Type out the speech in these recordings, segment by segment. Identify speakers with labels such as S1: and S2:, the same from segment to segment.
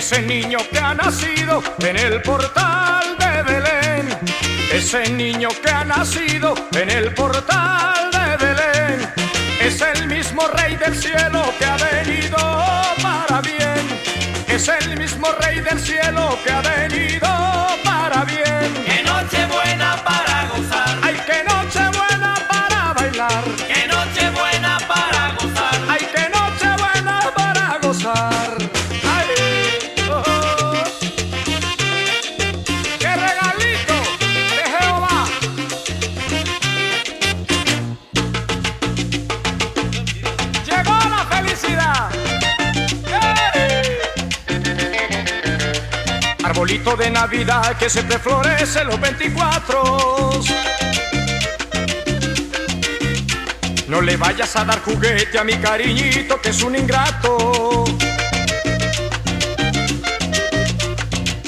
S1: Ese niño que ha nacido en el portal de Belén. Ese niño que ha nacido en el portal de Belén. Es el mismo rey del cielo que ha venido para bien. Es el mismo rey del cielo que ha venido para bien.
S2: ¡Qué noche buena para gozar!
S1: ¡Ay, qué noche buena para bailar!
S2: ¡Qué noche buena para gozar!
S1: ¡Ay, qué noche buena para gozar! Arbolito de Navidad que se te florece los 24. No le vayas a dar juguete a mi cariñito que es un ingrato.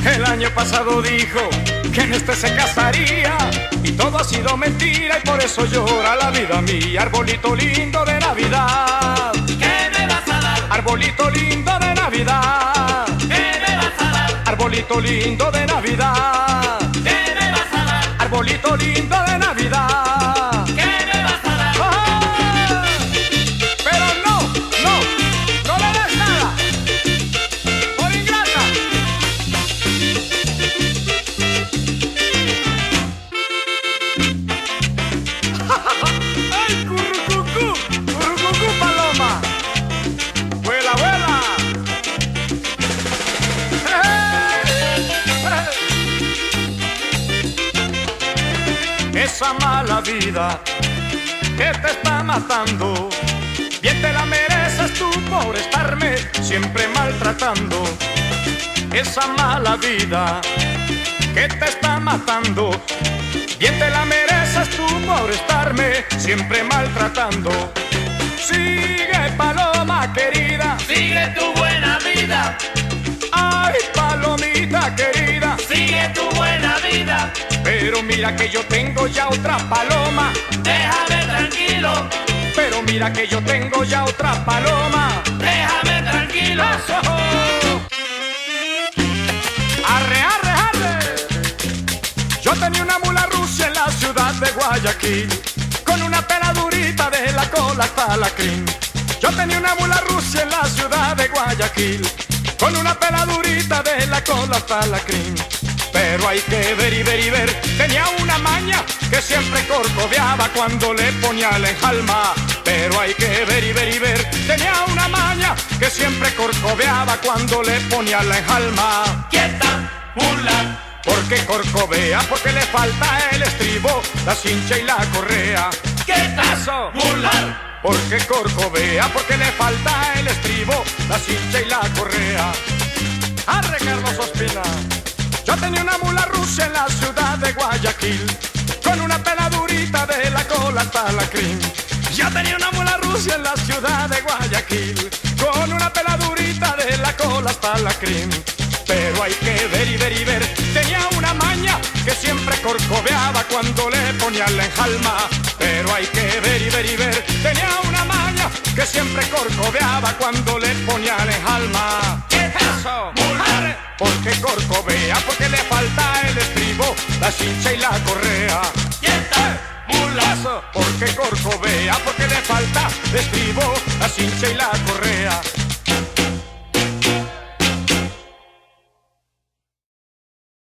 S1: El año pasado dijo que en este se casaría y todo ha sido mentira y por eso llora la vida mía. Arbolito lindo de Navidad,
S2: ¿Qué me vas a dar?
S1: arbolito lindo arbolito lindo de Navidad,
S2: ¿Qué me vas a dar?
S1: arbolito lindo de Esa mala vida que te está matando. Bien te la mereces tú por estarme siempre maltratando. Esa mala vida que te está matando. Bien te la mereces tú por estarme siempre maltratando. Sigue, paloma querida.
S2: Sigue tu
S1: Pero mira que yo tengo ya otra paloma.
S2: Déjame tranquilo,
S1: Pero mira que yo tengo ya otra paloma.
S2: déjame tranquilo.
S1: Arre, arre, arre. Yo tenía una mula rusa en la ciudad de Guayaquil, con una pela durita de la cola hasta la crin. Yo tenía una mula rusa en la ciudad de Guayaquil, con una pela durita de la cola hasta la crin. Pero hay que ver y ver y ver, tenía una maña que siempre corcoveaba cuando le ponía la enjalma. Pero hay que ver y ver y ver, tenía una maña que siempre corcoveaba cuando le ponía la enjalma.
S2: Quieta, mula,
S1: Porque corcovea, porque le falta el estribo, la cincha y la correa. Eso.
S2: mula.
S1: Porque corcovea, porque le falta el estribo, la cincha y la correa. Tenía una mula rusa en la ciudad de Guayaquil, con una peladurita de la cola hasta la crin. Yo tenía una mula rusa en la ciudad de Guayaquil, con una peladurita de la cola hasta la crin. Pero hay que ver y ver y ver, tenía una maña que siempre corcoveaba cuando le ponía la enjalma. Pero hay que ver y ver y ver, tenía una maña que siempre corcoveaba cuando le ponía la enjalma. Eso, mujer, porque corcovea, porque le falta el estribo, la cincha y la correa.
S2: Quieta, mula.
S1: Eso, porque corcovea, porque le falta el estribo, la cincha y la correa.